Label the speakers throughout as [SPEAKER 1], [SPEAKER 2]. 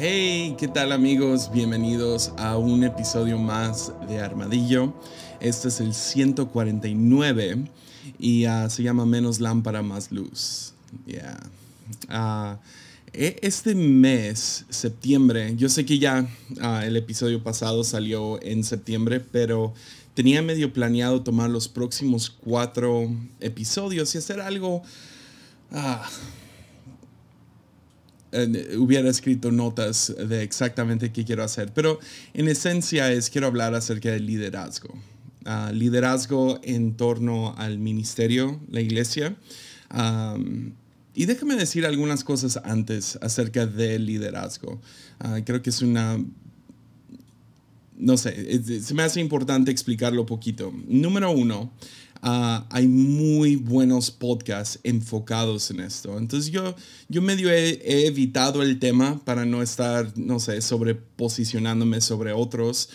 [SPEAKER 1] Hey, ¿qué tal amigos? Bienvenidos a un episodio más de Armadillo. Este es el 149 y ah, se llama Menos lámpara, más luz. Yeah. Ah, e, este mes, septiembre, yo sé que ya ah, el episodio pasado salió en septiembre, pero tenía medio planeado tomar los próximos cuatro episodios y hacer algo hubiera escrito notas de exactamente qué quiero hacer, pero en esencia es quiero hablar acerca del liderazgo. Ah, liderazgo en torno al ministerio, la iglesia. y déjame decir algunas cosas antes acerca del liderazgo. Ah, creo que es una... No sé, se me hace importante explicarlo poquito. Número uno, Ah, hay muy buenos podcasts enfocados en esto. Entonces yo, yo medio he, evitado el tema para no estar, no sé, sobreposicionándome sobre otros,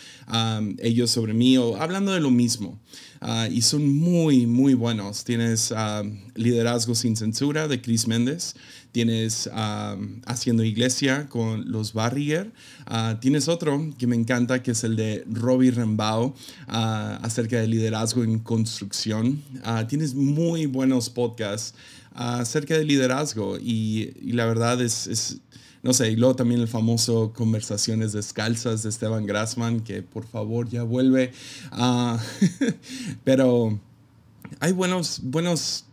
[SPEAKER 1] ellos sobre mí o hablando de lo mismo. Ah, y son muy, muy buenos. Tienes Liderazgo sin Censura de Chris Méndez tienes Haciendo Iglesia con los Barrier, ah, tienes otro que me encanta que es el de Robbie Rembao ah, acerca del liderazgo en construcción. Ah, tienes muy buenos podcasts acerca del liderazgo y, la verdad es, no sé, y luego también el famoso Conversaciones Descalzas de Esteban Grassman, que por favor ya vuelve. pero hay buenos, buenos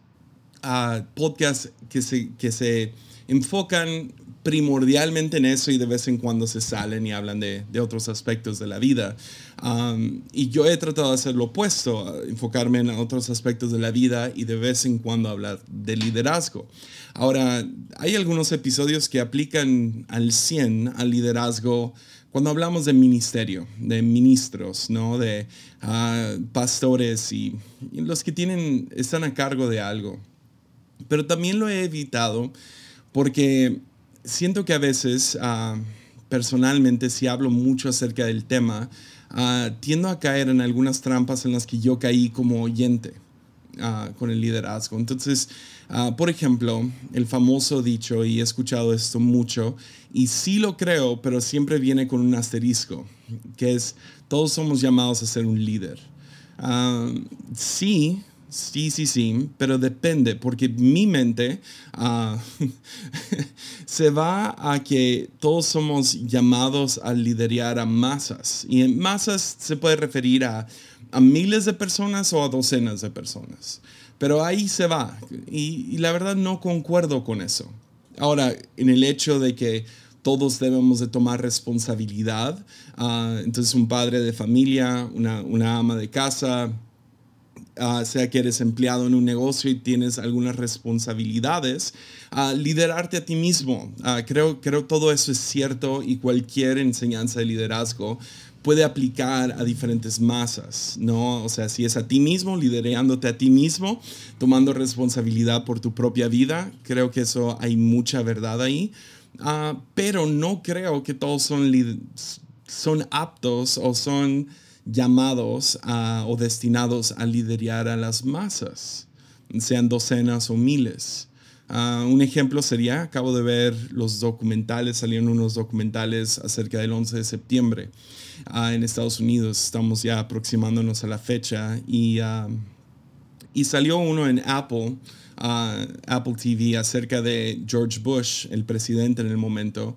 [SPEAKER 1] podcasts que se, que se enfocan primordialmente en eso y de vez en cuando se salen y hablan de, otros aspectos de la vida. Um, y yo he tratado de hacer lo opuesto, enfocarme en otros aspectos de la vida y de vez en cuando hablar de liderazgo. Ahora, hay algunos episodios que aplican al 100 al liderazgo cuando hablamos de ministerio, de ministros, ¿no? de uh, pastores y, y los que tienen, están a cargo de algo. Pero también lo he evitado porque siento que a veces, ah, personalmente, si hablo mucho acerca del tema, uh, tiendo a caer en algunas trampas en las que yo caí como oyente ah, con el liderazgo. Entonces, por ejemplo, el famoso dicho, y he escuchado esto mucho, y sí lo creo, pero siempre viene con un asterisco, que es, todos somos llamados a ser un líder. sí, Sí, sí, sí, pero depende, porque mi mente ah, se va a que todos somos llamados a liderar a masas. Y en masas se puede referir a, miles de personas o a docenas de personas. Pero ahí se va. Y, la verdad no concuerdo con eso. Ahora, en el hecho de que todos debemos de tomar responsabilidad, ah, entonces un padre de familia, una ama de casa, Ah, sea que eres empleado en un negocio y tienes algunas responsabilidades, uh, liderarte a ti mismo. Uh, creo, creo todo eso es cierto y cualquier enseñanza de liderazgo puede aplicar a diferentes masas, ¿no? O sea, si es a ti mismo, liderándote a ti mismo, tomando responsabilidad por tu propia vida, creo que eso hay mucha verdad ahí, pero no creo que todos son, son aptos o son llamados o destinados a liderar a las masas, sean docenas o miles. Ah, un ejemplo sería, acabo de ver los documentales, salieron unos documentales acerca del 11 de septiembre ah, en Estados Unidos, estamos ya aproximándonos a la fecha y, ah, y salió uno en Apple, Apple TV acerca de George Bush, el presidente en el momento,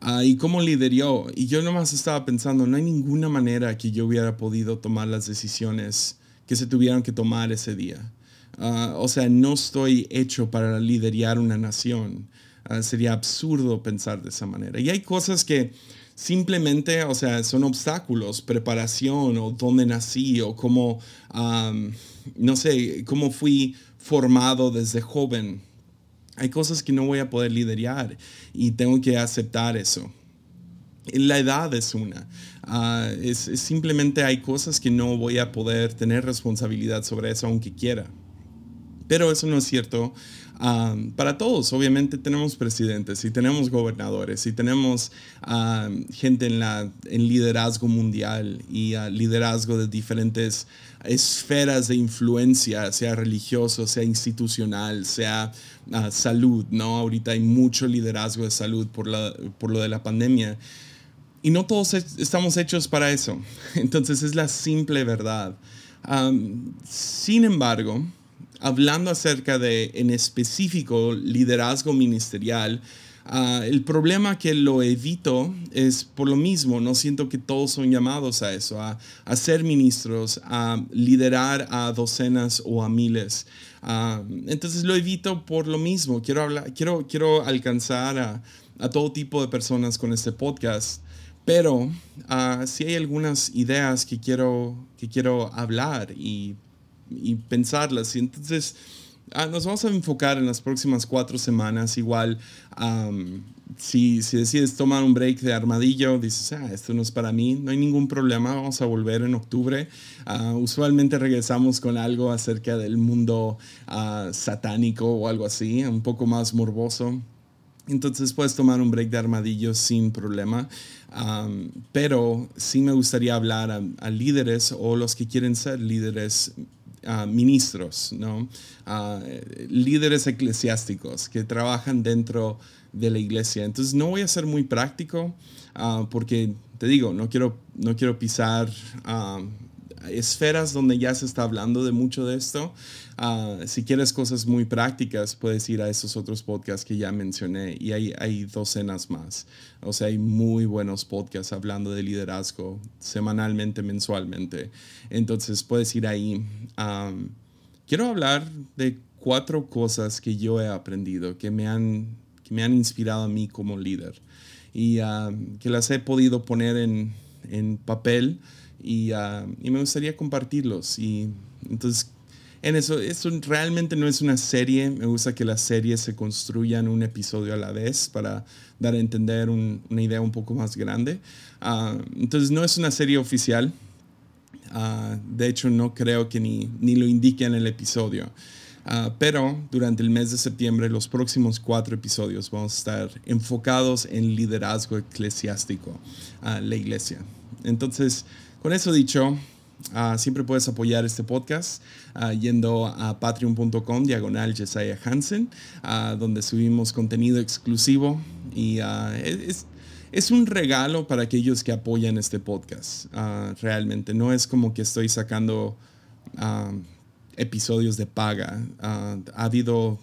[SPEAKER 1] Ah, y cómo lideró. Y yo nomás estaba pensando, no hay ninguna manera que yo hubiera podido tomar las decisiones que se tuvieron que tomar ese día. Ah, o sea, no estoy hecho para liderar una nación. Ah, sería absurdo pensar de esa manera. Y hay cosas que simplemente, o sea, son obstáculos, preparación o dónde nací o cómo, no sé, cómo fui formado desde joven hay cosas que no voy a poder liderar y tengo que aceptar eso. La edad es una. Ah, es, simplemente hay cosas que no voy a poder tener responsabilidad sobre eso aunque quiera. Pero eso no es cierto para todos. Obviamente tenemos presidentes y tenemos gobernadores y tenemos gente en, la, en liderazgo mundial y liderazgo de diferentes esferas de influencia, sea religioso, sea institucional, sea salud, ¿no? Ahorita hay mucho liderazgo de salud por, la, por lo de la pandemia. Y no todos estamos hechos para eso. Entonces es la simple verdad. sin embargo, hablando acerca de, en específico, liderazgo ministerial, ah, el problema que lo evito es por lo mismo, no siento que todos son llamados a eso, a, ser ministros, a liderar a docenas o a miles. Ah, entonces lo evito por lo mismo, quiero, hablar, quiero, quiero alcanzar a, todo tipo de personas con este podcast. Pero uh, sí hay algunas ideas que quiero, que quiero hablar y y pensarlas. Y entonces ah, nos vamos a enfocar en las próximas cuatro semanas. Igual, si, si, decides tomar un break de armadillo, dices, ah, esto no es para mí, no hay ningún problema, vamos a volver en octubre. Ah, usualmente regresamos con algo acerca del mundo ah, satánico o algo así, un poco más morboso. Entonces puedes tomar un break de armadillo sin problema. pero sí me gustaría hablar a, líderes o los que quieren ser líderes ministros, ¿no? líderes eclesiásticos que trabajan dentro de la iglesia. Entonces no voy a ser muy práctico ah, porque, te digo, no quiero, no quiero pisar esferas donde ya se está hablando de mucho de esto. Ah, si quieres cosas muy prácticas, puedes ir a esos otros podcasts que ya mencioné y hay, hay docenas más. O sea, hay muy buenos podcasts hablando de liderazgo semanalmente, mensualmente. Entonces puedes ir ahí. quiero hablar de cuatro cosas que yo he aprendido, que me han, que me han inspirado a mí como líder y que las he podido poner en, en papel y, y, me gustaría compartirlos. Y entonces en eso. Esto realmente no es una serie. Me gusta que las series se construyan un episodio a la vez para dar a entender una idea un poco más grande. Ah, entonces no es una serie oficial. Ah, de hecho, no creo que ni, ni lo indique en el episodio. Ah, pero durante el mes de septiembre, los próximos cuatro episodios vamos a estar enfocados en liderazgo eclesiástico a la iglesia. Entonces, con eso dicho, Ah, siempre puedes apoyar este podcast uh, yendo a patreon.com diagonal Jesiah Hansen, uh, donde subimos contenido exclusivo y es, un regalo para aquellos que apoyan este podcast. realmente no es como que estoy sacando episodios de paga. ha habido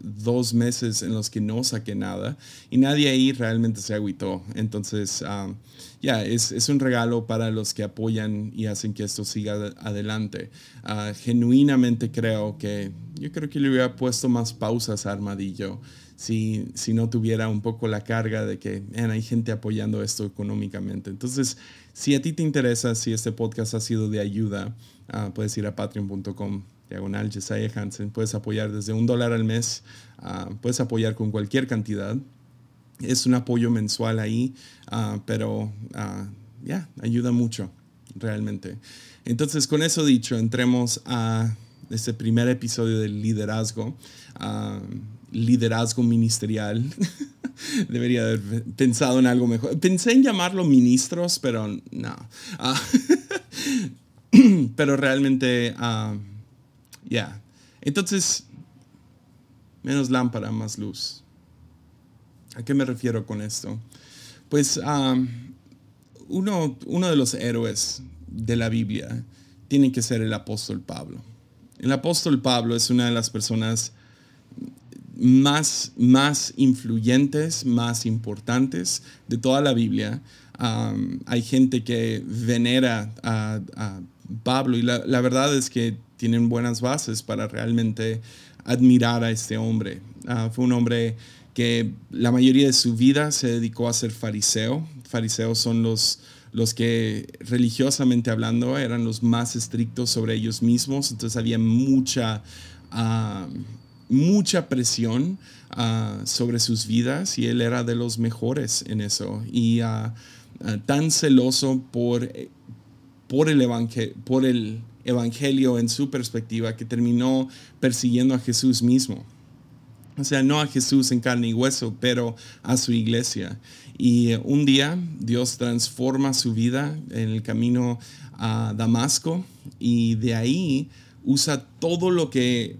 [SPEAKER 1] dos meses en los que no saqué nada y nadie ahí realmente se agüitó. Entonces, ya, es, es, un regalo para los que apoyan y hacen que esto siga adelante. Uh, genuinamente creo que yo creo que le hubiera puesto más pausas a Armadillo si, si no tuviera un poco la carga de que hay gente apoyando esto económicamente. Entonces, si a ti te interesa, si este podcast ha sido de ayuda, uh, puedes ir a patreon.com diagonal Jesiah Hansen. Puedes apoyar desde un dólar al mes, ah, puedes apoyar con cualquier cantidad. Es un apoyo mensual ahí, ah, pero ah, ya, ayuda mucho, realmente. Entonces, con eso dicho, entremos a este primer episodio del liderazgo, liderazgo ministerial. Debería haber pensado en algo mejor. Pensé en llamarlo ministros, pero no. pero realmente ya. Entonces, menos lámpara, más luz. ¿A qué me refiero con esto? Pues uno, uno de los héroes de la Biblia tiene que ser el apóstol Pablo. El apóstol Pablo es una de las personas más, más influyentes, más importantes de toda la Biblia. hay gente que venera a, Pablo y la, verdad es que tienen buenas bases para realmente admirar a este hombre. Ah, fue un hombre que la mayoría de su vida se dedicó a ser fariseo. Fariseos son los, los que religiosamente hablando eran los más estrictos sobre ellos mismos, entonces había mucha, ah, mucha presión ah, sobre sus vidas y él era de los mejores en eso. Y tan celoso por, por el por el evangelio en su perspectiva que terminó persiguiendo a Jesús mismo. O sea, no a Jesús en carne y hueso, pero a su iglesia. Y un día Dios transforma su vida en el camino a Damasco y de ahí usa todo lo que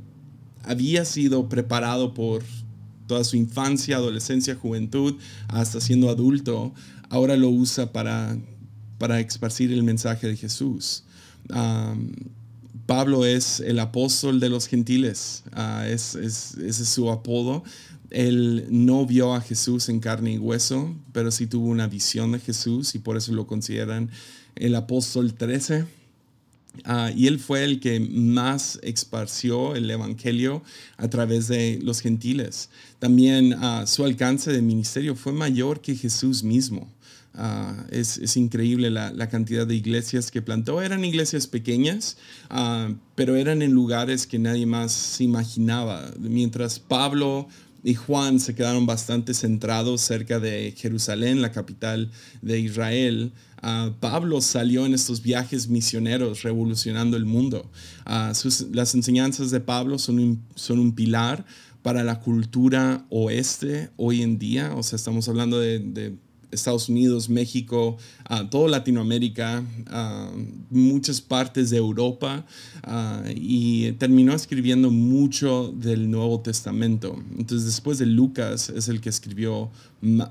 [SPEAKER 1] había sido preparado por toda su infancia, adolescencia, juventud, hasta siendo adulto, ahora lo usa para, para esparcir el mensaje de Jesús. Pablo es el apóstol de los gentiles, uh, es, ese es su apodo. Él no vio a Jesús en carne y hueso, pero sí tuvo una visión de Jesús y por eso lo consideran el apóstol 13. Ah, y él fue el que más esparció el Evangelio a través de los gentiles. También uh, su alcance de ministerio fue mayor que Jesús mismo. Ah, es, increíble la, cantidad de iglesias que plantó. Eran iglesias pequeñas, ah, pero eran en lugares que nadie más se imaginaba. Mientras Pablo y Juan se quedaron bastante centrados cerca de Jerusalén, la capital de Israel. Ah, Pablo salió en estos viajes misioneros revolucionando el mundo. las enseñanzas de Pablo son un, son un pilar para la cultura oeste hoy en día. O sea, estamos hablando de Estados Unidos, México, toda Latinoamérica, muchas partes de Europa y terminó escribiendo mucho del Nuevo Testamento. Entonces después de Lucas es el que escribió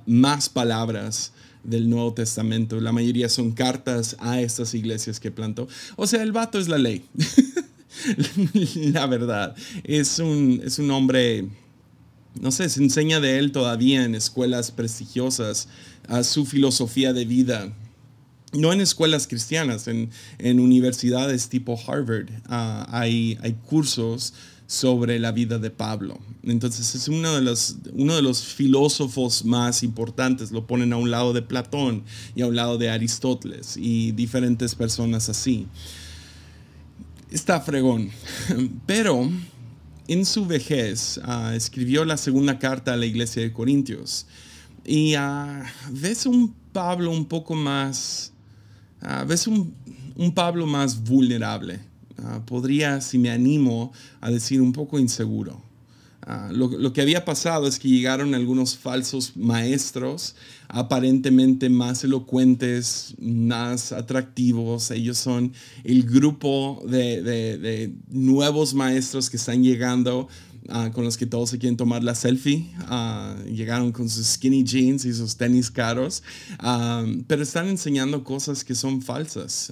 [SPEAKER 1] más palabras del Nuevo Testamento. La mayoría son cartas a estas iglesias que plantó. O sea, el vato es la ley. la verdad. Es un, es un hombre no sé, se enseña de él todavía en escuelas prestigiosas a su filosofía de vida. No en escuelas cristianas, en, universidades tipo Harvard ah, hay, hay cursos sobre la vida de Pablo. Entonces es uno de, los, uno de los filósofos más importantes. Lo ponen a un lado de Platón y a un lado de Aristóteles y diferentes personas así. Está fregón. Pero en su vejez ah, escribió la segunda carta a la iglesia de Corintios. Y uh, ves un Pablo un poco más, uh, ves un, un, Pablo más vulnerable. podría, si me animo, a decir un poco inseguro. Lo, lo, que había pasado es que llegaron algunos falsos maestros, aparentemente más elocuentes, más atractivos. Ellos son el grupo de, nuevos maestros que están llegando Ah, con los que todos se quieren tomar la selfie. Ah, llegaron con sus skinny jeans y sus tenis caros, ah, pero están enseñando cosas que son falsas.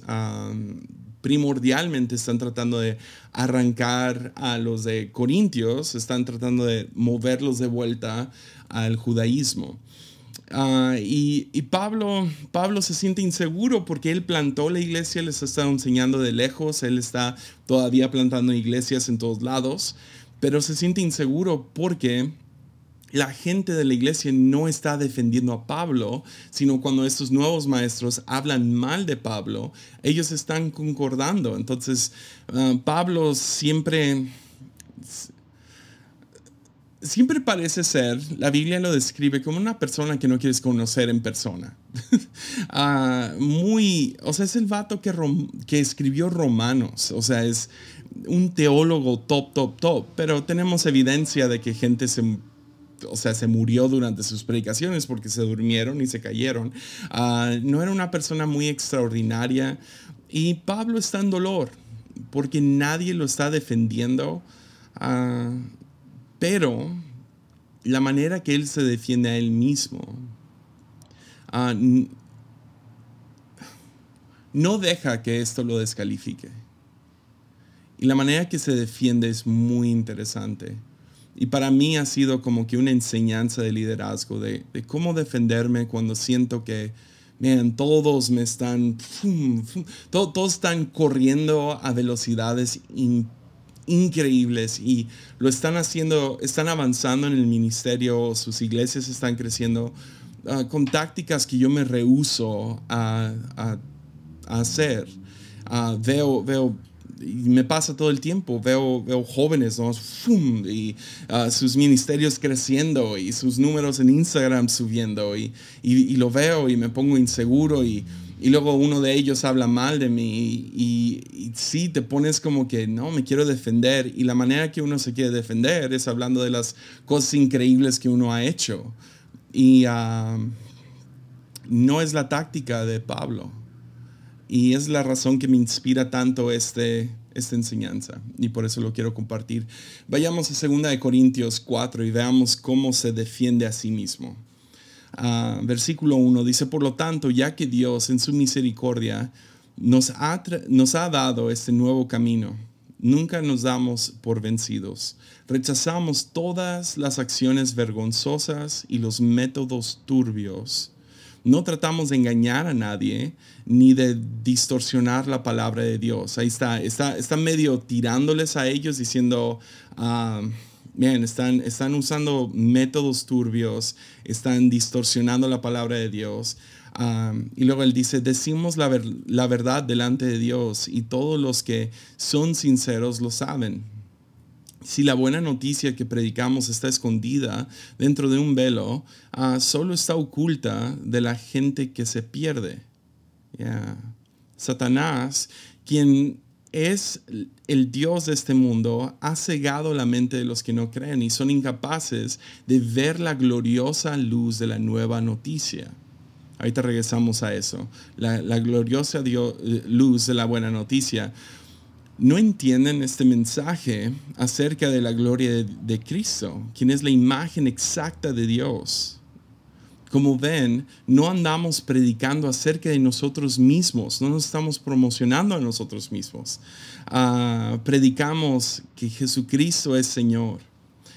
[SPEAKER 1] Primordialmente están tratando de arrancar a los de Corintios, están tratando de moverlos de vuelta al judaísmo. y, y, Pablo, Pablo se siente inseguro porque él plantó la iglesia, les está enseñando de lejos, él está todavía plantando iglesias en todos lados, pero se siente inseguro porque la gente de la iglesia no está defendiendo a Pablo, sino cuando estos nuevos maestros hablan mal de Pablo, ellos están concordando. Entonces, ah, Pablo siempre, siempre parece ser, la Biblia lo describe como una persona que no quieres conocer en persona. Ah, muy, o sea, es el vato que, que escribió Romanos, o sea, es un teólogo top, top, top, pero tenemos evidencia de que gente se, o sea, se murió durante sus predicaciones porque se durmieron y se cayeron. Ah, no era una persona muy extraordinaria y Pablo está en dolor porque nadie lo está defendiendo, ah, pero la manera que él se defiende a él mismo ah, no deja que esto lo descalifique. Y la manera que se defiende es muy interesante. Y para mí ha sido como que una enseñanza de liderazgo, de, cómo defenderme cuando siento que, vean, todos me están, todos están corriendo a velocidades increíbles y lo están haciendo, están avanzando en el ministerio, sus iglesias están creciendo ah, con tácticas que yo me rehuso a, hacer. Ah, veo, veo y me pasa todo el tiempo, veo, veo jóvenes, y ah, sus ministerios creciendo y sus números en Instagram subiendo y, y, lo veo y me pongo inseguro y, y luego uno de ellos habla mal de mí y, y, sí, te pones como que, no, me quiero defender. Y la manera que uno se quiere defender es hablando de las cosas increíbles que uno ha hecho. Y uh, no es la táctica de Pablo. Y es la razón que me inspira tanto este, esta enseñanza. Y por eso lo quiero compartir. Vayamos a 2 Corintios 4 y veamos cómo se defiende a sí mismo. Uh, versículo 1 dice, por lo tanto, ya que Dios en su misericordia nos ha, nos ha dado este nuevo camino, nunca nos damos por vencidos. Rechazamos todas las acciones vergonzosas y los métodos turbios. No tratamos de engañar a nadie ni de distorsionar la palabra de Dios. Ahí está, está, medio tirándoles a ellos diciendo, uh, Bien, están, usando métodos turbios, están distorsionando la palabra de Dios. y luego él dice, decimos la, la verdad delante de Dios y todos los que son sinceros lo saben. Si la buena noticia que predicamos está escondida dentro de un velo, uh, solo está oculta de la gente que se pierde. Satanás, quien es el Dios de este mundo, ha cegado la mente de los que no creen y son incapaces de ver la gloriosa luz de la nueva noticia. Ahorita regresamos a eso. La, gloriosa luz de la buena noticia. No entienden este mensaje acerca de la gloria de, Cristo, quien es la imagen exacta de Dios. Como ven, no andamos predicando acerca de nosotros mismos, no nos estamos promocionando a nosotros mismos. Uh, predicamos que Jesucristo es Señor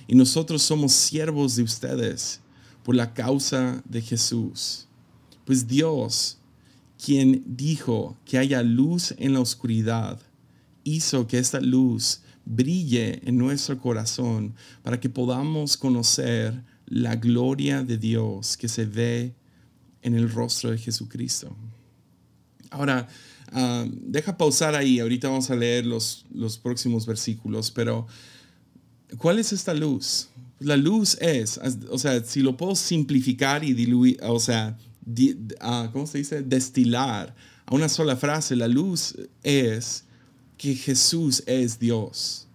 [SPEAKER 1] y nosotros somos siervos de ustedes por la causa de Jesús. Pues Dios, quien dijo que haya luz en la oscuridad, hizo que esta luz brille en nuestro corazón para que podamos conocer la gloria de Dios que se ve en el rostro de Jesucristo. Ahora, ah, deja pausar ahí, ahorita vamos a leer los, los próximos versículos, pero ¿cuál es esta luz? La luz es, o sea, si lo puedo simplificar y diluir, o sea, ah, ¿cómo se dice? Destilar a una sola frase, la luz es que Jesús es Dios.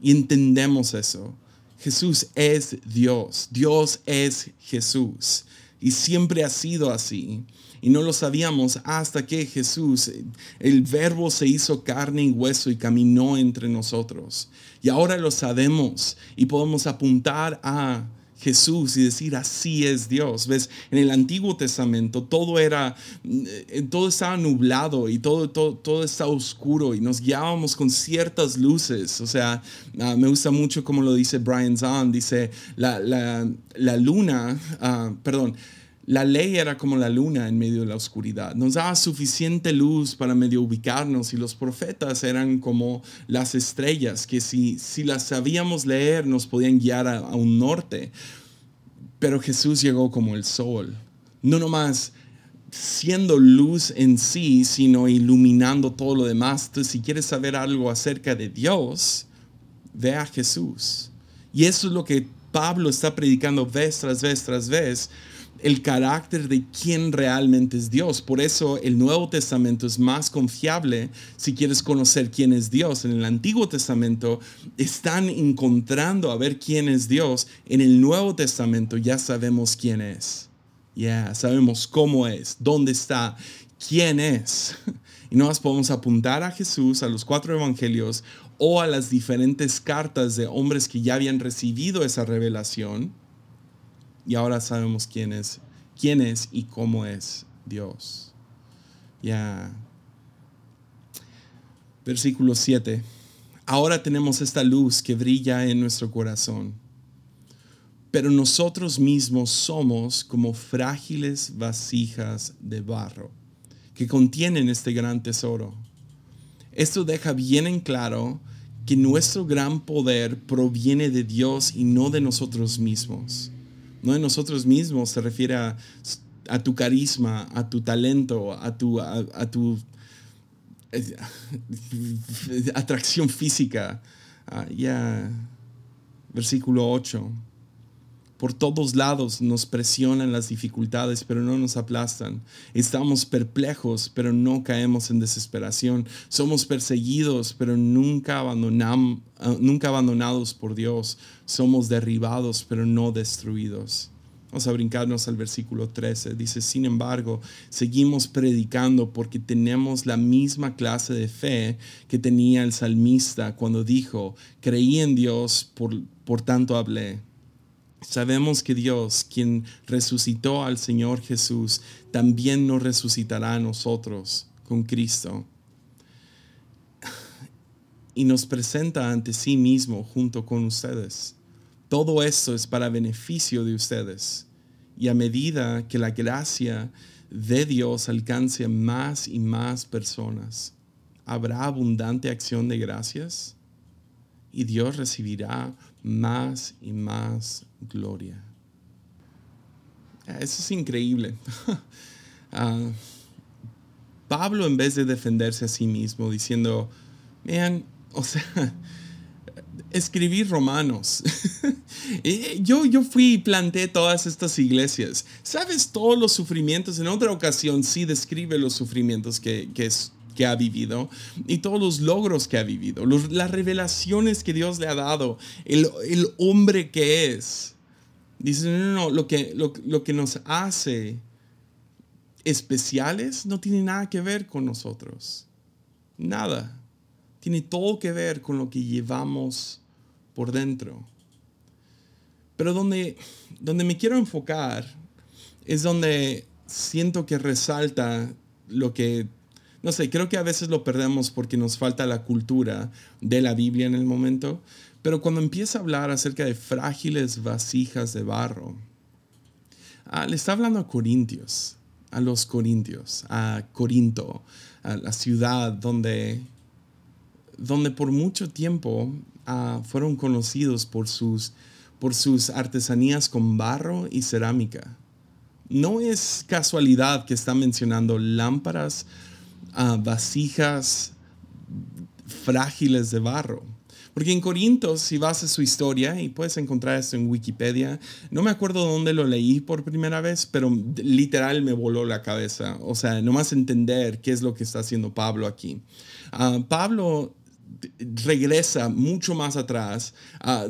[SPEAKER 1] Y entendemos eso. Jesús es Dios, Dios es Jesús. Y siempre ha sido así. Y no lo sabíamos hasta que Jesús, el verbo se hizo carne y hueso y caminó entre nosotros. Y ahora lo sabemos y podemos apuntar a Jesús y decir así es Dios. Ves, en el Antiguo Testamento todo era, eh, todo estaba nublado y todo, todo, todo estaba oscuro y nos guiábamos con ciertas luces. O sea, ah, me gusta mucho como lo dice Brian Zahn, dice la, la, luna, uh, perdón, la ley era como la luna en medio de la oscuridad. Nos daba suficiente luz para medio ubicarnos y los profetas eran como las estrellas que si, si las sabíamos leer nos podían guiar a, un norte. Pero Jesús llegó como el sol. No nomás siendo luz en sí, sino iluminando todo lo demás. Si quieres saber algo acerca de Dios, ve a Jesús. Y eso es lo que Pablo está predicando vez tras vez tras vez el carácter de quién realmente es Dios. Por eso el Nuevo Testamento es más confiable si quieres conocer quién es Dios. En el Antiguo Testamento están encontrando a ver quién es Dios. En el Nuevo Testamento ya sabemos quién es. Ya sabemos cómo es, dónde está, quién es. Y no más podemos apuntar a Jesús, a los cuatro evangelios o a las diferentes cartas de hombres que ya habían recibido esa revelación y ahora sabemos quién es, quién es y cómo es Dios. Ya. Versículo 7. Ahora tenemos esta luz que brilla en nuestro corazón, pero nosotros mismos somos como frágiles vasijas de barro que contienen este gran tesoro. Esto deja bien en claro que nuestro gran poder proviene de Dios y no de nosotros mismos no de nosotros mismos, se refiere a, tu carisma, a tu talento, a tu, a, tu atracción física. Ah, ya, versículo 8. Por todos lados nos presionan las dificultades, pero no nos aplastan. Estamos perplejos, pero no caemos en desesperación. Somos perseguidos, pero nunca, abandonamos, ah, nunca abandonados por Dios. Somos derribados, pero no destruidos. Vamos a brincarnos al versículo 13. Dice, sin embargo, seguimos predicando porque tenemos la misma clase de fe que tenía el salmista cuando dijo, creí en Dios, por, por tanto hablé. Sabemos que Dios, quien resucitó al Señor Jesús, también nos resucitará a nosotros con Cristo. Y nos presenta ante sí mismo junto con ustedes. Todo esto es para beneficio de ustedes. Y a medida que la gracia de Dios alcance más y más personas, habrá abundante acción de gracias y Dios recibirá más y más gloria. Eso es increíble. Ah, Pablo en vez de defenderse a sí mismo diciendo, vean, o sea, escribir romanos. yo, yo fui y planté todas estas iglesias. ¿Sabes todos los sufrimientos? En otra ocasión sí describe los sufrimientos que, que, ha vivido y todos los logros que ha vivido, las revelaciones que Dios le ha dado, el, hombre que es. Dice, no, no, no, lo que, lo, lo que nos hace especiales no tiene nada que ver con nosotros. Nada tiene todo que ver con lo que llevamos por dentro. Pero donde, donde me quiero enfocar es donde siento que resalta lo que, no sé, creo que a veces lo perdemos porque nos falta la cultura de la Biblia en el momento, pero cuando empieza a hablar acerca de frágiles vasijas de barro, ah, le está hablando a Corintios, a los Corintios, a Corinto, a la ciudad donde donde por mucho tiempo ah, fueron conocidos por sus, por sus artesanías con barro y cerámica. No es casualidad que está mencionando lámparas, ah, vasijas frágiles de barro. Porque en Corinto, si vas a su historia, y puedes encontrar esto en Wikipedia, no me acuerdo dónde lo leí por primera vez, pero literal me voló la cabeza. O sea, nomás entender qué es lo que está haciendo Pablo aquí. Ah, Pablo regresa mucho más atrás, ah,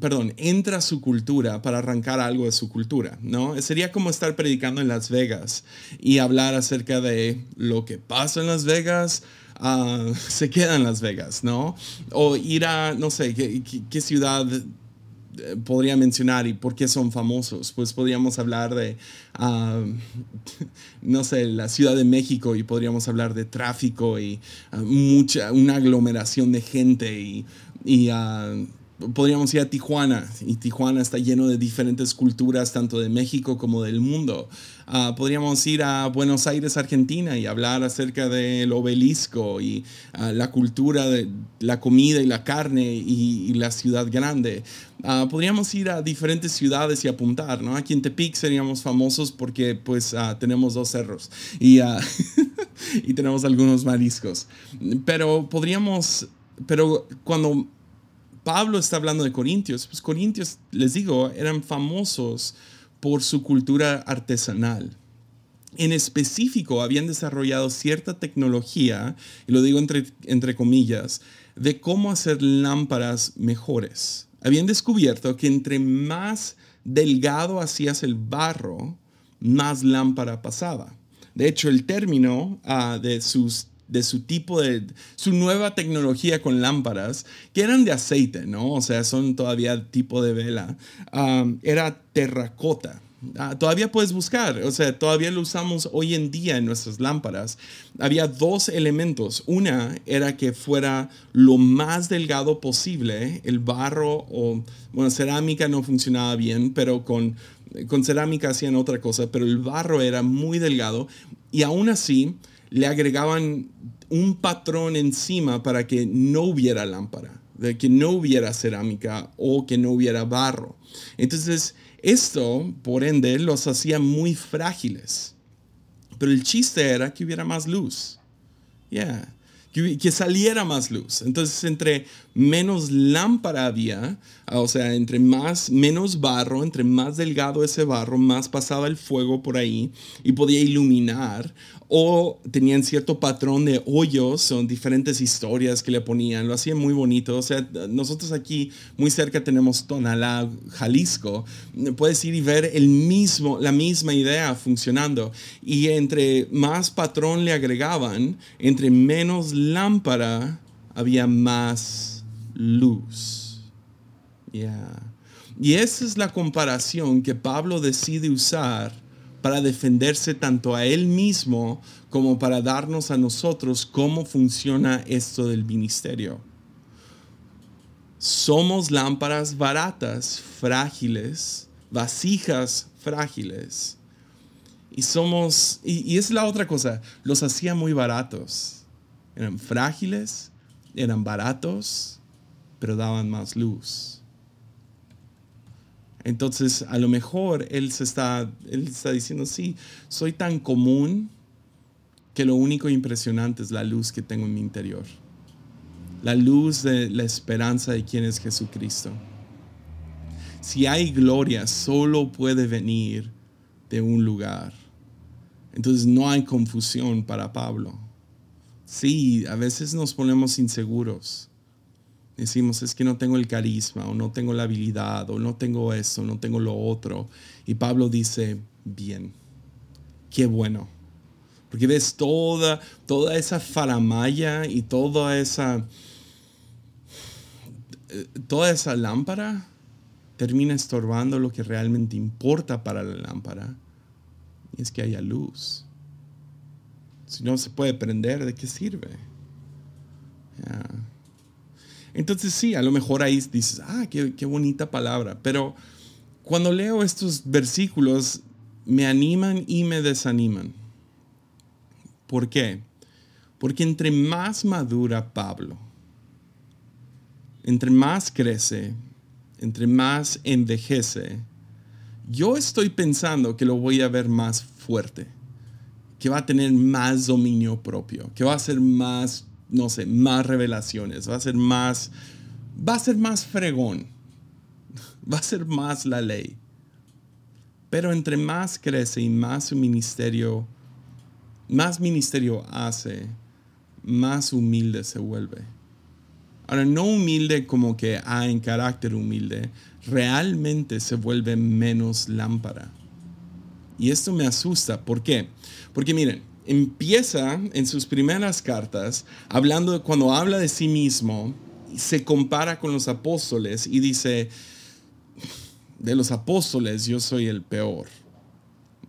[SPEAKER 1] perdón, entra a su cultura para arrancar algo de su cultura, ¿no? Sería como estar predicando en Las Vegas y hablar acerca de lo que pasa en Las Vegas, ah, se queda en Las Vegas, ¿no? O ir a, no sé, qué ciudad eh, podría mencionar y por qué son famosos. Pues podríamos hablar de, ah, no sé, la Ciudad de México y podríamos hablar de tráfico y ah, mucha, una aglomeración de gente y, ah, podríamos ir a Tijuana y Tijuana está lleno de diferentes culturas, tanto de México como del mundo. Ah, podríamos ir a Buenos Aires, Argentina y hablar acerca del obelisco y ah, la cultura de la comida y la carne y, la ciudad grande. Uh, podríamos ir a diferentes ciudades y apuntar, ¿no? Aquí en Tepic seríamos famosos porque pues tenemos dos cerros y, y tenemos algunos mariscos. Pero podríamos, pero cuando Pablo está hablando de Corintios, pues Corintios, les digo, eran famosos por su cultura artesanal. En específico, habían desarrollado cierta tecnología, y lo digo entre, comillas, de cómo hacer lámparas mejores. Habían descubierto que entre más delgado hacías el barro, más lámpara pasaba. De hecho, el término ah, de sus de su tipo de, su nueva tecnología con lámparas, que eran de aceite, ¿no? O sea, son todavía tipo de vela, era terracota. Ah, todavía puedes buscar, o sea, todavía lo usamos hoy en día en nuestras lámparas. Había dos elementos. Una era que fuera lo más delgado posible. El barro o, bueno, cerámica no funcionaba bien, pero con, con cerámica hacían otra cosa, pero el barro era muy delgado y aún así le agregaban un patrón encima para que no hubiera lámpara, de que no hubiera cerámica o que no hubiera barro. Entonces, esto, por ende, los hacía muy frágiles. Pero el chiste era que hubiera más luz. Yeah. Que, que saliera más luz. Entonces, entre menos lámpara había, o sea, entre más, menos barro, entre más delgado ese barro, más pasaba el fuego por ahí y podía iluminar. O tenían cierto patrón de hoyos, son diferentes historias que le ponían, lo hacían muy bonito. O sea, nosotros aquí muy cerca tenemos Tonalá, Jalisco. Puedes ir y ver el mismo, la misma idea funcionando. Y entre más patrón le agregaban, entre menos lámpara había más luz. Y esa es la comparación que Pablo decide usar para defenderse tanto a él mismo como para darnos a nosotros cómo funciona esto del ministerio. Somos lámparas baratas, frágiles, vasijas frágiles. Y somos, y, y es la otra cosa, los hacía muy baratos. Eran frágiles, eran baratos, pero daban más luz. Entonces, a lo mejor él, se está, él está diciendo, sí, soy tan común que lo único impresionante es la luz que tengo en mi interior. La luz de la esperanza de quién es Jesucristo. Si hay gloria, solo puede venir de un lugar. Entonces no hay confusión para Pablo. Sí, a veces nos ponemos inseguros. Decimos, es que no tengo el carisma, o no tengo la habilidad, o no tengo eso, no tengo lo otro. Y Pablo dice, bien, qué bueno. Porque ves toda, toda esa faramaya y toda esa, eh, toda esa lámpara termina estorbando lo que realmente importa para la lámpara. Y es que haya luz. Si no se puede prender, ¿de qué sirve? Entonces sí, a lo mejor ahí dices, ah, qué, qué bonita palabra. Pero cuando leo estos versículos, me animan y me desaniman. ¿Por qué? Porque entre más madura Pablo, entre más crece, entre más envejece, yo estoy pensando que lo voy a ver más fuerte que va a tener más dominio propio, que va a ser más, no sé, más revelaciones, va a ser más, va a ser más fregón, va a ser más la ley. Pero entre más crece y más su ministerio, más ministerio hace, más humilde se vuelve. Ahora, no humilde como que, ah, en carácter humilde, realmente se vuelve menos lámpara. Y esto me asusta. ¿Por qué? Porque miren, empieza en sus primeras cartas hablando, cuando habla de sí mismo, se compara con los apóstoles y dice, de los apóstoles yo soy el peor.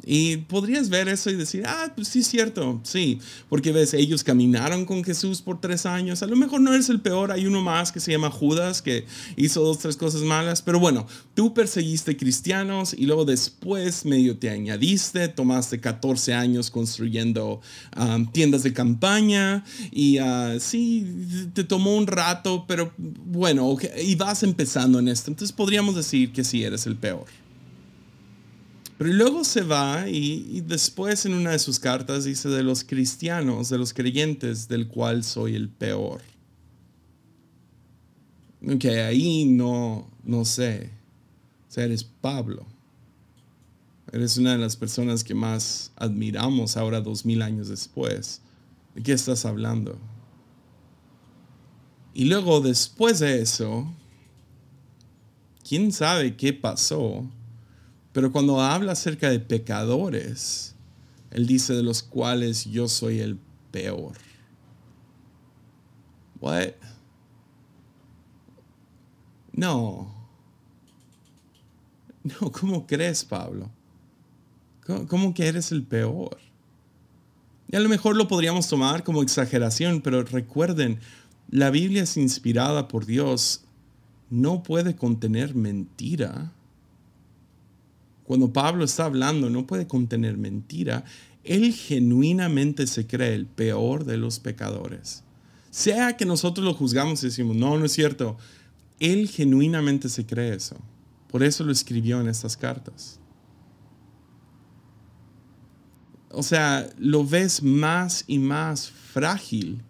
[SPEAKER 1] Y podrías ver eso y decir, ah, pues sí es cierto, sí, porque ves, ellos caminaron con Jesús por tres años, a lo mejor no eres el peor, hay uno más que se llama Judas, que hizo dos, tres cosas malas, pero bueno, tú perseguiste cristianos y luego después medio te añadiste, tomaste 14 años construyendo um, tiendas de campaña y uh, sí, te tomó un rato, pero bueno, y vas empezando en esto, entonces podríamos decir que sí eres el peor. Pero luego se va y, después en una de sus cartas dice de los cristianos, de los creyentes, del cual soy el peor. Ok, ahí no, no sé. O sea, eres Pablo. Eres una de las personas que más admiramos ahora dos mil años después. ¿De qué estás hablando? Y luego después de eso, ¿quién sabe qué pasó? Pero cuando habla acerca de pecadores, él dice de los cuales yo soy el peor. What? No. No, ¿cómo crees, Pablo? ¿Cómo, que eres el peor? Y a lo mejor lo podríamos tomar como exageración, pero recuerden, la Biblia es inspirada por Dios, no puede contener mentira cuando Pablo está hablando, no puede contener mentira. Él genuinamente se cree el peor de los pecadores. Sea que nosotros lo juzgamos y decimos, no, no es cierto. Él genuinamente se cree eso. Por eso lo escribió en estas cartas. O sea, lo ves más y más frágil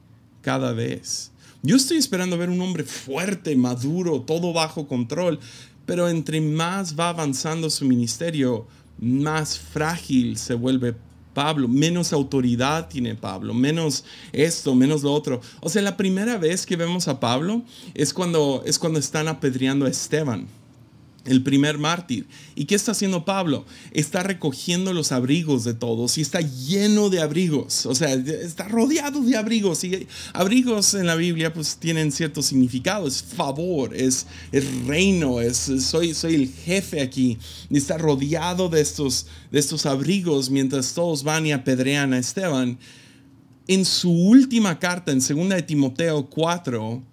[SPEAKER 1] cada vez. Yo estoy esperando ver un hombre fuerte, maduro, todo bajo control, pero entre más va avanzando su ministerio, más frágil se vuelve Pablo, menos autoridad tiene Pablo, menos esto, menos lo otro. O sea, la primera vez que vemos a Pablo es cuando, es cuando están apedreando a Esteban el primer mártir. ¿Y qué está haciendo Pablo? Está recogiendo los abrigos de todos y está lleno de abrigos. O sea, está rodeado de abrigos. Y abrigos en la Biblia pues tienen cierto significado. Es favor, es, reino, es, soy, soy el jefe aquí. Y está rodeado de estos, de estos abrigos mientras todos van y apedrean a Esteban. En su última carta, en 2 de Timoteo 4,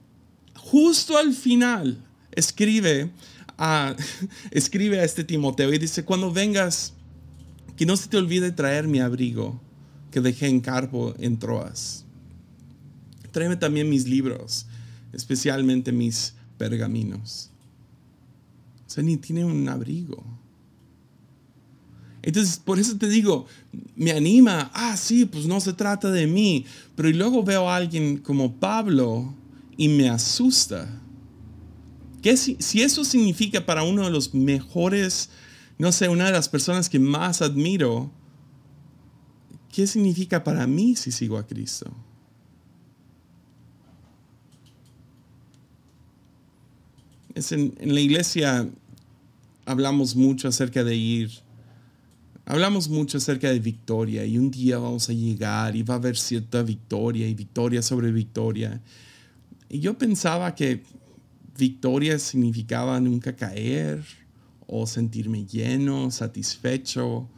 [SPEAKER 1] justo al final, escribe escribe a este Timoteo y dice, cuando vengas, que no se te olvide traer mi abrigo que dejé en Carpo en Troas. Tráeme también mis libros, especialmente mis pergaminos. O sea, ni tiene un abrigo. Entonces, por eso te digo, me anima, ah, sí, pues no se trata de mí, pero luego veo a alguien como Pablo y me asusta si, eso significa para uno de los mejores, no sé, una de las personas que más admiro, ¿qué significa para mí si sigo a Cristo? Es en, en la iglesia hablamos mucho acerca de ir, hablamos mucho acerca de victoria y un día vamos a llegar y va a haber cierta victoria y victoria sobre victoria. Y yo pensaba que victoria significaba nunca caer o sentirme lleno, satisfecho,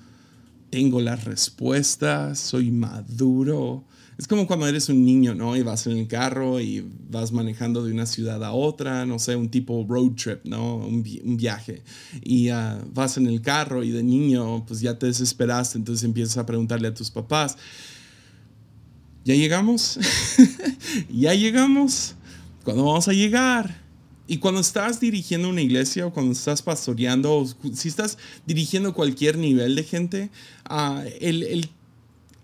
[SPEAKER 1] tengo las respuestas, soy maduro. Es como cuando eres un niño, ¿no? Y vas en el carro y vas manejando de una ciudad a otra, no sé, un tipo road trip, ¿no? Un, viaje. Y ah, vas en el carro y de niño, pues ya te desesperaste, entonces empiezas a preguntarle a tus papás, ¿ya llegamos? ¿Ya llegamos? ¿Cuándo vamos a llegar? Y cuando estás dirigiendo una iglesia o cuando estás pastoreando, o si estás dirigiendo cualquier nivel de gente, uh, el,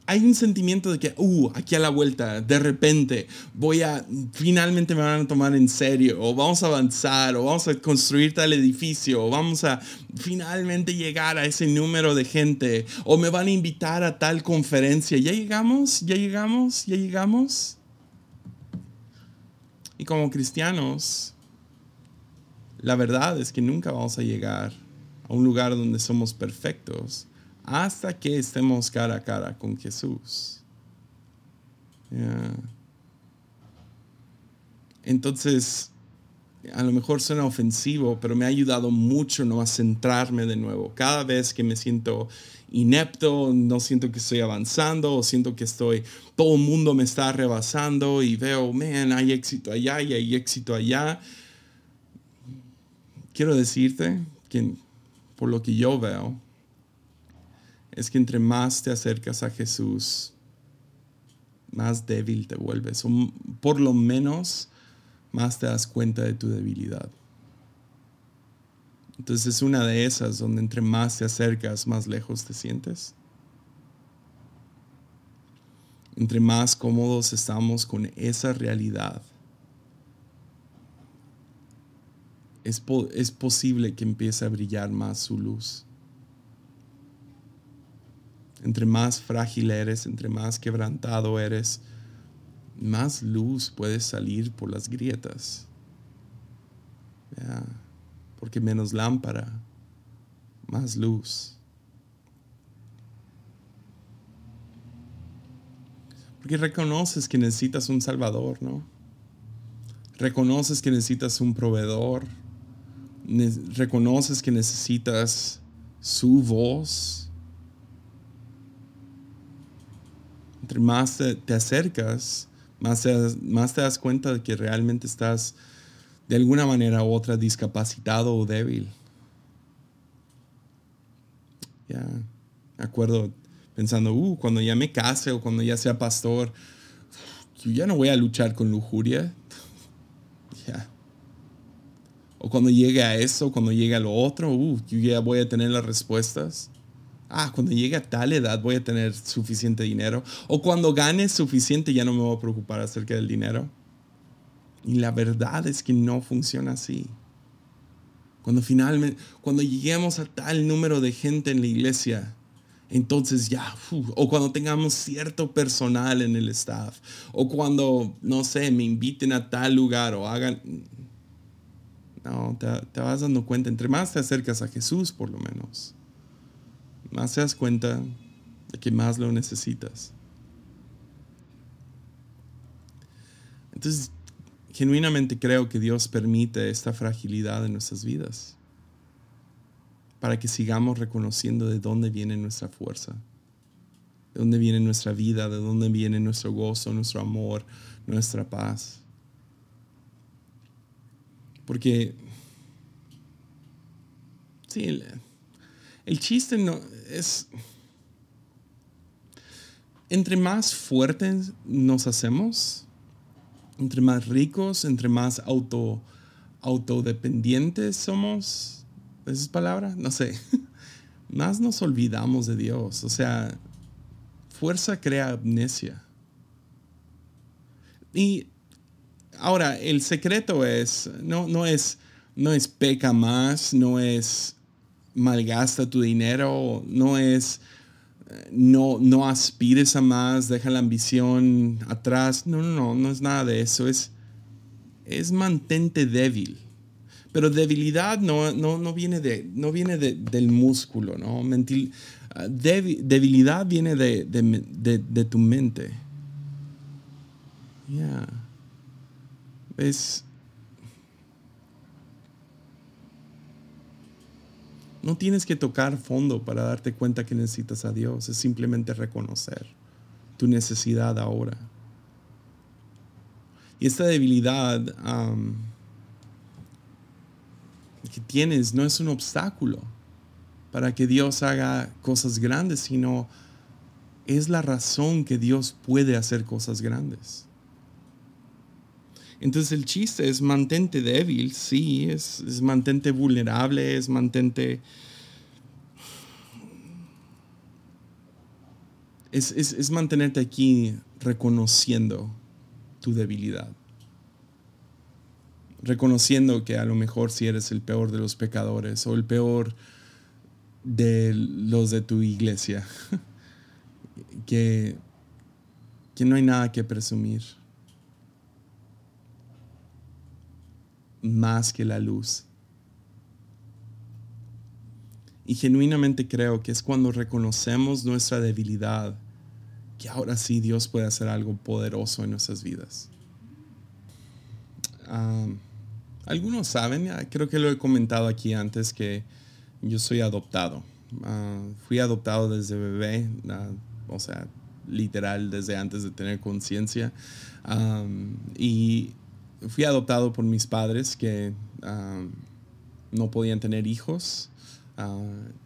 [SPEAKER 1] hay un sentimiento de que, uh, aquí a la vuelta, de repente, voy a, finalmente me van a tomar en serio, o vamos a avanzar, o vamos a construir tal edificio, o vamos a finalmente llegar a ese número de gente, o me van a invitar a tal conferencia. ¿Ya llegamos? ¿Ya llegamos? ¿Ya llegamos? Y como cristianos, la verdad es que nunca vamos a llegar a un lugar donde somos perfectos hasta que estemos cara a cara con Jesús. Entonces, a lo mejor suena ofensivo, pero me ha ayudado mucho no a centrarme de nuevo. Cada vez que me siento inepto, no siento que estoy avanzando, o siento que estoy, todo el mundo me está rebasando y veo, man, hay éxito allá y hay éxito allá quiero decirte que por lo que yo veo, es que entre más te acercas a Jesús, más débil te vuelves, o por lo menos más te das cuenta de tu debilidad. Entonces es una de esas donde entre más te acercas, más lejos te sientes. Entre más cómodos estamos con esa realidad, es, es posible que empiece a brillar más su luz. Entre más frágil eres, entre más quebrantado eres, más luz puede salir por las grietas. Porque menos lámpara, más luz. Porque reconoces que necesitas un salvador, ¿no? Reconoces que necesitas un proveedor, reconoces que necesitas su voz, entre más te, acercas, más te, más te das cuenta de que realmente estás de alguna manera u otra discapacitado o débil. Ya, acuerdo pensando, uh, cuando ya me case o cuando ya sea pastor, yo ya no voy a luchar con lujuria. Ya, o cuando llegue a eso, cuando llegue a lo otro, uh, yo ya voy a tener las respuestas. Ah, cuando llegue a tal edad voy a tener suficiente dinero. O cuando gane suficiente ya no me voy a preocupar acerca del dinero. Y la verdad es que no funciona así. Cuando finalmente, cuando lleguemos a tal número de gente en la iglesia, entonces ya, o cuando tengamos cierto personal en el staff, o cuando, no sé, me inviten a tal lugar o hagan... No, te, vas dando cuenta, entre más te acercas a Jesús por lo menos, más te das cuenta de que más lo necesitas. Entonces, genuinamente creo que Dios permite esta fragilidad en nuestras vidas para que sigamos reconociendo de dónde viene nuestra fuerza, de dónde viene nuestra vida, de dónde viene nuestro gozo, nuestro amor, nuestra paz. Porque, sí, el, chiste no es, entre más fuertes nos hacemos, entre más ricos, entre más auto, autodependientes somos, ¿esas palabras? No sé, más nos olvidamos de Dios. O sea, fuerza crea amnesia. Y ahora, el secreto es, no, no es, no es peca más, no es malgasta tu dinero, no es no, no aspires a más, deja la ambición atrás. No, no, no, no es nada de eso. Es, es mantente débil. Pero debilidad no, no, viene, de, no viene del músculo, ¿no? Ah, debilidad viene de, tu mente. Ya. No tienes que tocar fondo para darte cuenta que necesitas a Dios, es simplemente reconocer tu necesidad ahora. Y esta debilidad que tienes no es un obstáculo para que Dios haga cosas grandes, sino es la razón que Dios puede hacer cosas grandes. Entonces el chiste es mantente débil, sí, es, mantente vulnerable, es mantente... Es, es, mantenerte aquí reconociendo tu debilidad. Reconociendo que a lo mejor si eres el peor de los pecadores o el peor de los de tu iglesia, que, que no hay nada que presumir más que la luz. Y genuinamente creo que es cuando reconocemos nuestra debilidad que ahora sí Dios puede hacer algo poderoso en nuestras vidas. algunos saben, creo que lo he comentado aquí antes, que yo soy adoptado. Ah, fui adoptado desde bebé, ah, o sea, literal desde antes de tener conciencia. y fui adoptado por mis padres que no podían tener hijos. Ah,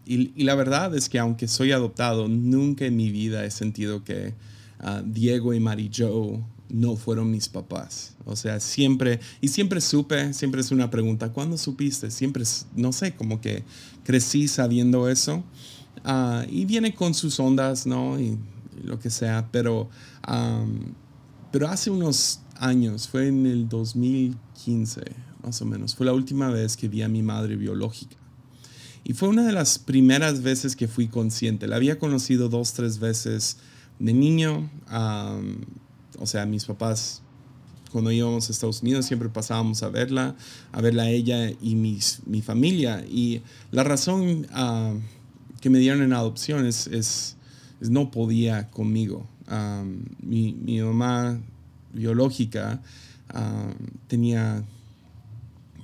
[SPEAKER 1] y, la verdad es que aunque soy adoptado, nunca en mi vida he sentido que ah, Diego y Mary Joe no fueron mis papás. O sea, siempre, y siempre supe, siempre es una pregunta, ¿cuándo supiste? Siempre, no sé, como que crecí sabiendo eso. y viene con sus ondas, ¿no? Y, lo que sea, pero, pero hace unos años, fue en el 2015 más o menos, fue la última vez que vi a mi madre biológica. Y fue una de las primeras veces que fui consciente. La había conocido dos, tres veces de niño. o sea, mis papás, cuando íbamos a Estados Unidos, siempre pasábamos a verla, a verla a ella y mis, mi familia. Y la razón que me dieron en adopción es, es, no podía conmigo. mi, mi mamá biológica ah, tenía,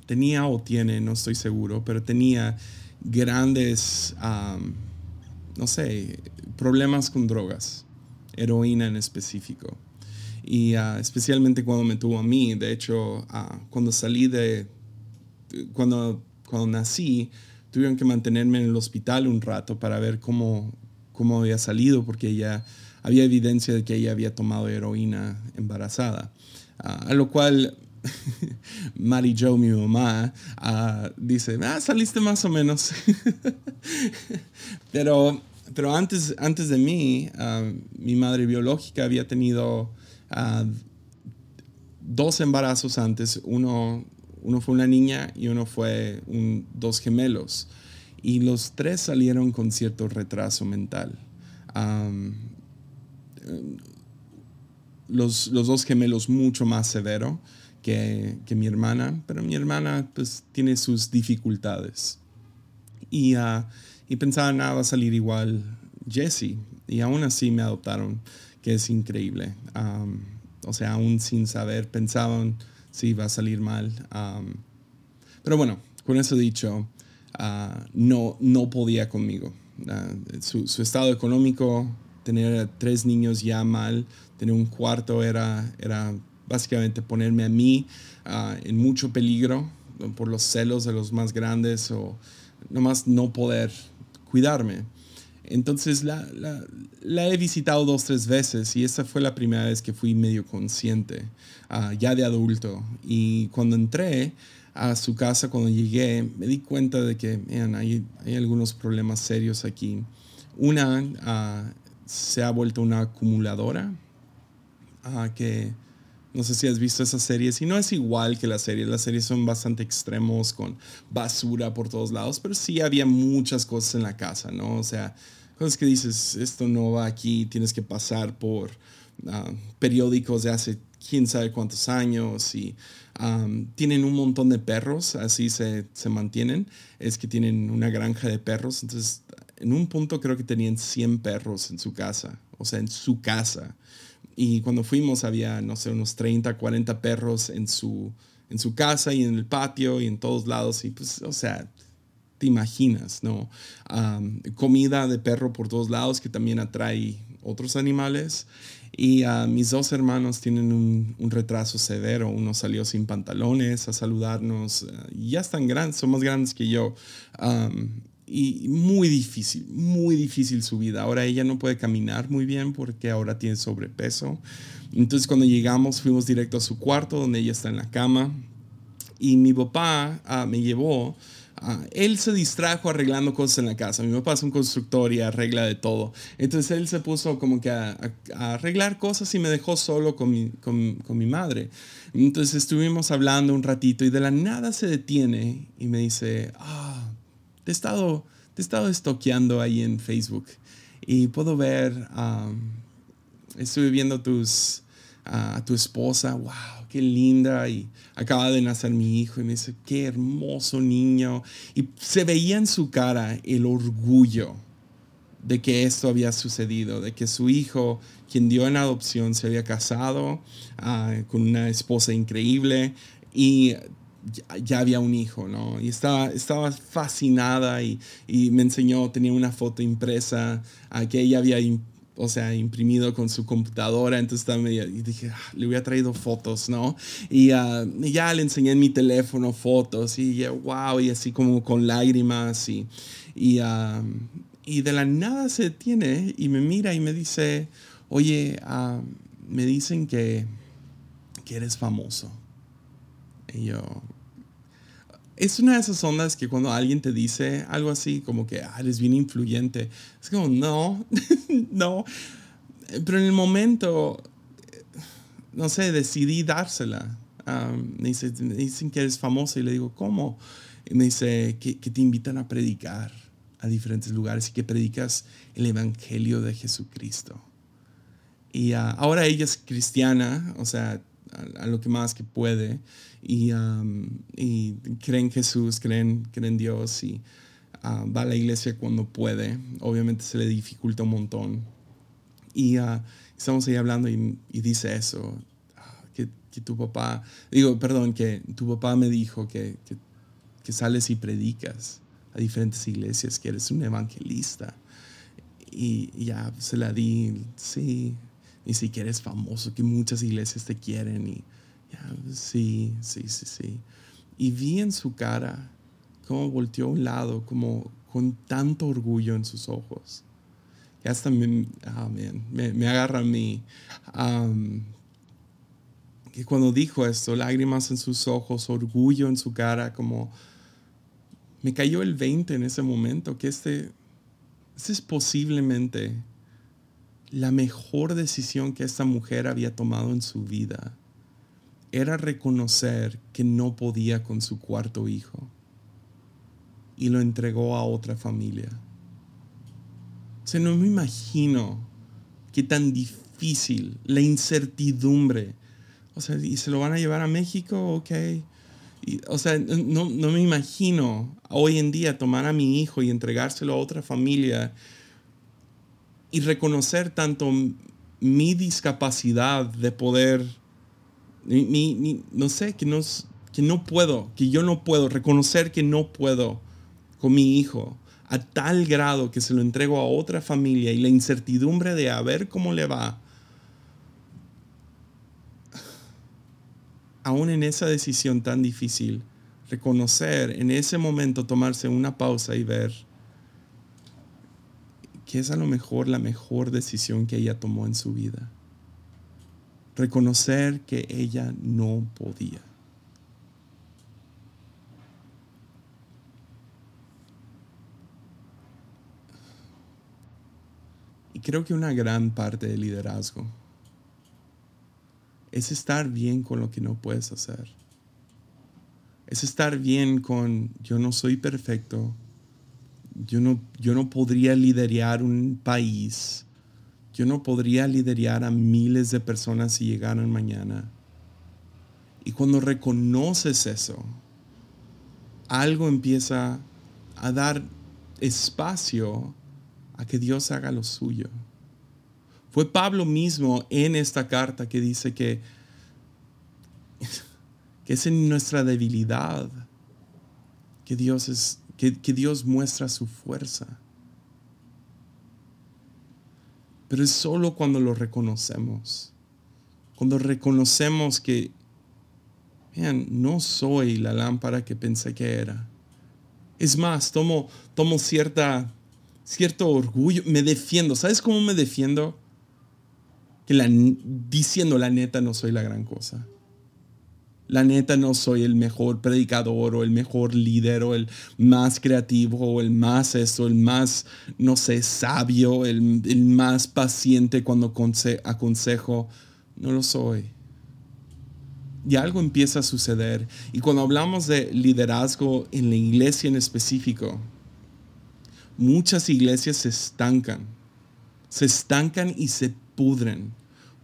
[SPEAKER 1] tenía o tiene, no estoy seguro, pero tenía grandes, ah, no sé, problemas con drogas, heroína en específico. Y ah, especialmente cuando me tuvo a mí, de hecho, cuando salí de, cuando, cuando nací, tuvieron que mantenerme en el hospital un rato para ver cómo, cómo había salido, porque ella había evidencia de que ella había tomado heroína embarazada. Ah, a lo cual Mary Joe, mi mamá, ah, dice, ah, saliste más o menos. pero, pero antes, antes de mí, ah, mi madre biológica había tenido dos embarazos antes, uno, uno fue una niña y uno fue un, dos gemelos. Y los tres salieron con cierto retraso mental. Los, los, dos gemelos mucho más severo que, que, mi hermana, pero mi hermana pues tiene sus dificultades. Y, uh, y pensaba, nada, va a salir igual Jesse. Y aún así me adoptaron, que es increíble. o sea, aún sin saber, pensaban, sí, va a salir mal. pero bueno, con eso dicho, uh, no, no podía conmigo. Su, su, estado económico, tener tres niños ya mal, tener un cuarto era, era básicamente ponerme a mí uh, en mucho peligro por los celos de los más grandes o nomás no poder cuidarme. Entonces la, la, he visitado dos, tres veces y esa fue la primera vez que fui medio consciente, uh, ya de adulto. Y cuando entré a su casa, cuando llegué, me di cuenta de que hay, hay, algunos problemas serios aquí. Una, uh, se ha vuelto una acumuladora, uh, que no sé si has visto esas series y no es igual que las series. Las series son bastante extremos con basura por todos lados, pero sí había muchas cosas en la casa, ¿no? O sea, cosas que dices, esto no va aquí, tienes que pasar por uh, periódicos de hace quién sabe cuántos años y tienen un montón de perros, así se, se mantienen. Es que tienen una granja de perros, entonces en un punto creo que tenían 100 perros en su casa, o sea, en su casa. Y cuando fuimos había, no sé, unos 30, 40 perros en su, en su casa y en el patio y en todos lados. Y pues, o sea, te imaginas, ¿no? comida de perro por todos lados que también atrae otros animales. Y uh, mis dos hermanos tienen un, un, retraso severo. Uno salió sin pantalones a saludarnos. Uh, ya están grandes, son más grandes que yo. Y muy difícil, muy difícil su vida. Ahora ella no puede caminar muy bien porque ahora tiene sobrepeso. Entonces cuando llegamos fuimos directo a su cuarto donde ella está en la cama y mi papá ah, me llevó. Ah, él se distrajo arreglando cosas en la casa. Mi papá es un constructor y arregla de todo. Entonces él se puso como que a, arreglar cosas y me dejó solo con mi, con, con mi madre. Entonces estuvimos hablando un ratito y de la nada se detiene y me dice, ah, te he estado, te estado estoqueando ahí en Facebook y puedo ver, um, estuve viendo tus, a tu esposa, wow, qué linda, y acaba de nacer mi hijo, y me dice, qué hermoso niño, y se veía en su cara el orgullo de que esto había sucedido, de que su hijo, quien dio en adopción, se había casado ah, con una esposa increíble y ya, había un hijo, ¿no? Y estaba, estaba fascinada y, y me enseñó, tenía una foto impresa a que ella había, o sea, imprimido con su computadora, entonces medio, y dije, ah, le hubiera traído fotos, ¿no? Y, uh, ya le enseñé en mi teléfono fotos y ya, wow, y así como con lágrimas y, y, uh, y de la nada se detiene y me mira y me dice, oye, uh, me dicen que, que eres famoso. Y yo, es una de esas ondas que cuando alguien te dice algo así, como que ah, eres bien influyente, es como, no, no. Pero en el momento, no sé, decidí dársela. me, dice, dicen que eres famoso y le digo, ¿cómo? Y me dice que, que, te invitan a predicar a diferentes lugares y que predicas el Evangelio de Jesucristo. Y ah, ahora ella es cristiana, o sea, a, lo que más que puede y, um, y creen en Jesús, creen, creen en Dios y uh, va a la iglesia cuando puede. Obviamente se le dificulta un montón. Y uh, estamos ahí hablando y, dice eso, ah, que, que, tu papá, digo, perdón, que tu papá me dijo que, que, que sales y predicas a diferentes iglesias, que eres un evangelista. Y, y ya se la di, sí, ni siquiera eres famoso, que muchas iglesias te quieren y sí, sí, sí, sí. Y vi en su cara cómo volteó a un lado, como con tanto orgullo en sus ojos. Y hasta me, oh me, me, agarra a mí. que cuando dijo esto, lágrimas en sus ojos, orgullo en su cara, como me cayó el 20 en ese momento, que este, este es posiblemente la mejor decisión que esta mujer había tomado en su vida. era reconocer que no podía con su cuarto hijo y lo entregó a otra familia. O sea, no me imagino qué tan difícil, la incertidumbre. O sea, ¿y se lo van a llevar a México? Ok. o sea, no, no me imagino hoy en día tomar a mi hijo y entregárselo a otra familia y reconocer tanto mi discapacidad de poder, no sé, que no, que no puedo, que yo no puedo, reconocer que no puedo con mi hijo a tal grado que se lo entrego a otra familia y la incertidumbre de a ver cómo le va, aún en esa decisión tan difícil, reconocer en ese momento, tomarse una pausa y ver que es a lo mejor la mejor decisión que ella tomó en su vida. Reconocer que ella no podía. creo que una gran parte del liderazgo es estar bien con lo que no puedes hacer. Es estar bien con yo no soy perfecto, yo no, yo no podría liderar un país, yo no podría liderar a miles de personas si llegaran mañana. Y cuando reconoces eso, algo empieza a dar espacio a que Dios haga lo suyo. Fue Pablo mismo en esta carta que dice que, que es en nuestra debilidad que Dios, es, que, Dios muestra su fuerza. Pero es solo cuando lo reconocemos. Cuando reconocemos que, vean, no soy la lámpara que pensé que era. Es más, tomo, tomo cierta cierto orgullo, me defiendo. ¿Sabes cómo me defiendo? Que la, diciendo la neta no soy la gran cosa. La neta no soy el mejor predicador o el mejor líder o el más creativo o el más esto, el más, no sé, sabio, el, el más paciente cuando aconsejo. No lo soy. Y algo empieza a suceder. Y cuando hablamos de liderazgo en la iglesia en específico, muchas iglesias se estancan, se estancan y se pudren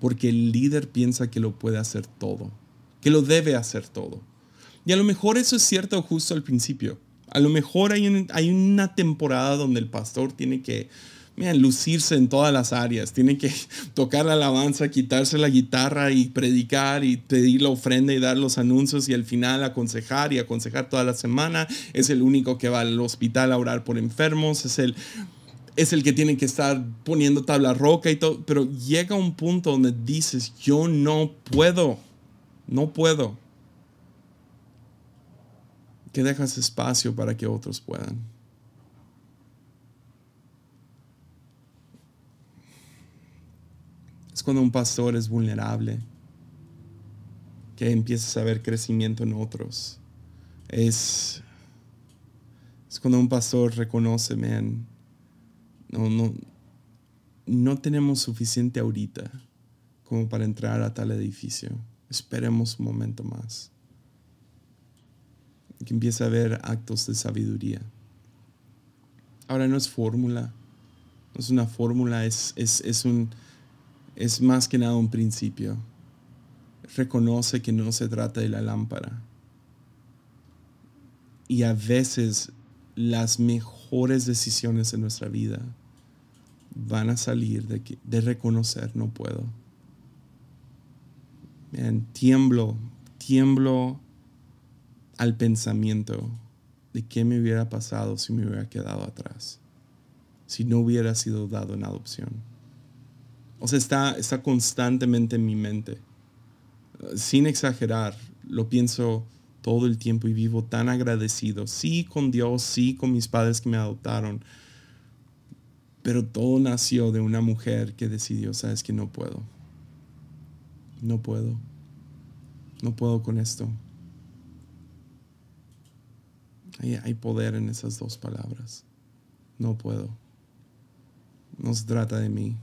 [SPEAKER 1] porque el líder piensa que lo puede hacer todo, que lo debe hacer todo. Y a lo mejor eso es cierto justo al principio. A lo mejor hay, hay una temporada donde el pastor tiene que lucirse en todas las áreas. Tiene que tocar la alabanza, quitarse la guitarra y predicar y pedir la ofrenda y dar los anuncios y al final aconsejar y aconsejar toda la semana. Es el único que va al hospital a orar por enfermos. Es el, es el que tiene que estar poniendo tabla roca y todo. Pero llega un punto donde dices, yo no puedo, no puedo. Que dejas espacio para que otros puedan. Es cuando un pastor es vulnerable, que empieza a ver crecimiento en otros. Es, es cuando un pastor reconoce, man, no, no, no tenemos suficiente ahorita como para entrar a tal edificio. Esperemos un momento más. Que empieza a ver actos de sabiduría. Ahora no es fórmula, no es una fórmula, es, es, es un es más que nada un principio. Reconoce que no se trata de la lámpara. Y a veces las mejores decisiones en nuestra vida van a salir de, de reconocer no puedo. Tiemblo, tiemblo al pensamiento de qué me hubiera pasado si me hubiera quedado atrás, si no hubiera sido dado en adopción. O sea, está, está constantemente en mi mente. Sin exagerar, lo pienso todo el tiempo y vivo tan agradecido. Sí con Dios, sí con mis padres que me adoptaron. Pero todo nació de una mujer que decidió, sabes que no puedo. No puedo. No puedo con esto. Hay, poder en esas dos palabras. No puedo. No se trata de mí.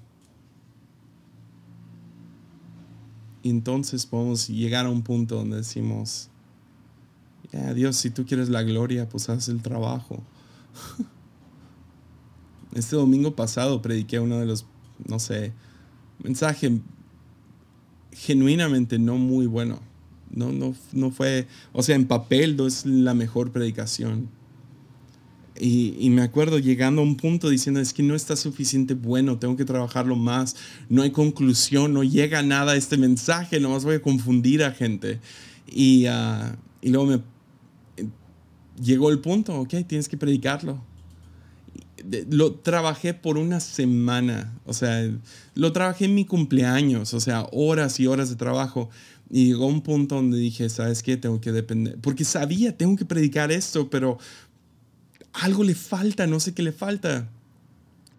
[SPEAKER 1] Y entonces podemos llegar a un punto donde decimos, ya Dios, si tú quieres la gloria, pues haz el trabajo. Este domingo pasado prediqué uno de los, no sé, mensaje genuinamente no muy bueno. No, no, no fue, o sea, en papel no es la mejor predicación. Y, y, me acuerdo llegando a un punto diciendo, es que no está suficiente bueno, tengo que trabajarlo más, no hay conclusión, no llega nada a este mensaje, nomás voy a confundir a gente. Y, uh, y luego me llegó el punto, ok, tienes que predicarlo. Lo trabajé por una semana, o sea, lo trabajé en mi cumpleaños, o sea, horas y horas de trabajo. Y llegó un punto donde dije, ¿sabes qué? Tengo que depender, porque sabía, tengo que predicar esto, pero algo le falta, no sé qué le falta.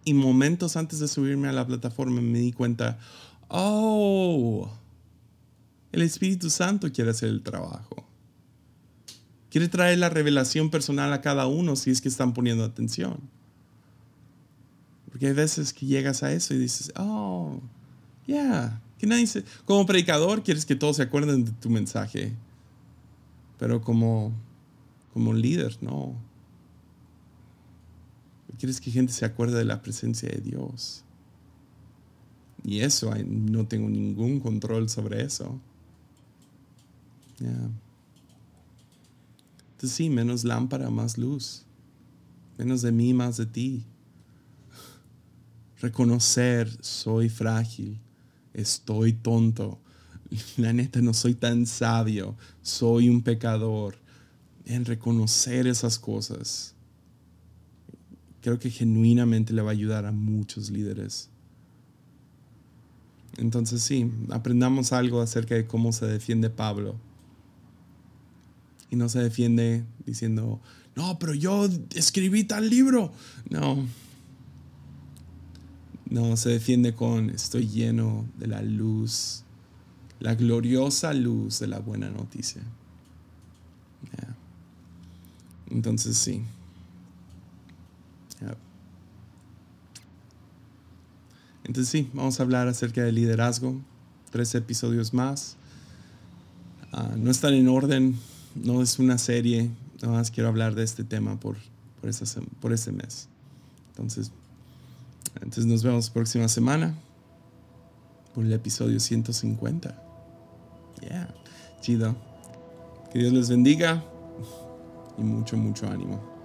[SPEAKER 1] Y momentos antes de subirme a la plataforma me di cuenta, oh, el Espíritu Santo quiere hacer el trabajo. Quiere traer la revelación personal a cada uno si es que están poniendo atención. Porque hay veces que llegas a eso y dices, oh, yeah. Que nadie como predicador quieres que todos se acuerden de tu mensaje. Pero como, como líder, no. Quieres que gente se acuerde de la presencia de Dios. Y eso, no tengo ningún control sobre eso. Entonces sí, menos lámpara, más luz. Menos de mí, más de ti. Reconocer, soy frágil, estoy tonto. La neta, no soy tan sabio, soy un pecador. En reconocer esas cosas, creo que genuinamente le va a ayudar a muchos líderes. Entonces sí, aprendamos algo acerca de cómo se defiende Pablo y no se defiende diciendo, no, pero yo escribí tal libro. No. No, se defiende con, estoy lleno de la luz, la gloriosa luz de la buena noticia. Entonces sí. Entonces sí, vamos a hablar acerca del liderazgo. Tres episodios más. Ah, no están en orden no es una serie, nada más quiero hablar de este tema por, por, por ese mes. Entonces, entonces nos vemos próxima semana por el episodio 150. Yeah, chido. Que Dios les bendiga y mucho, mucho ánimo.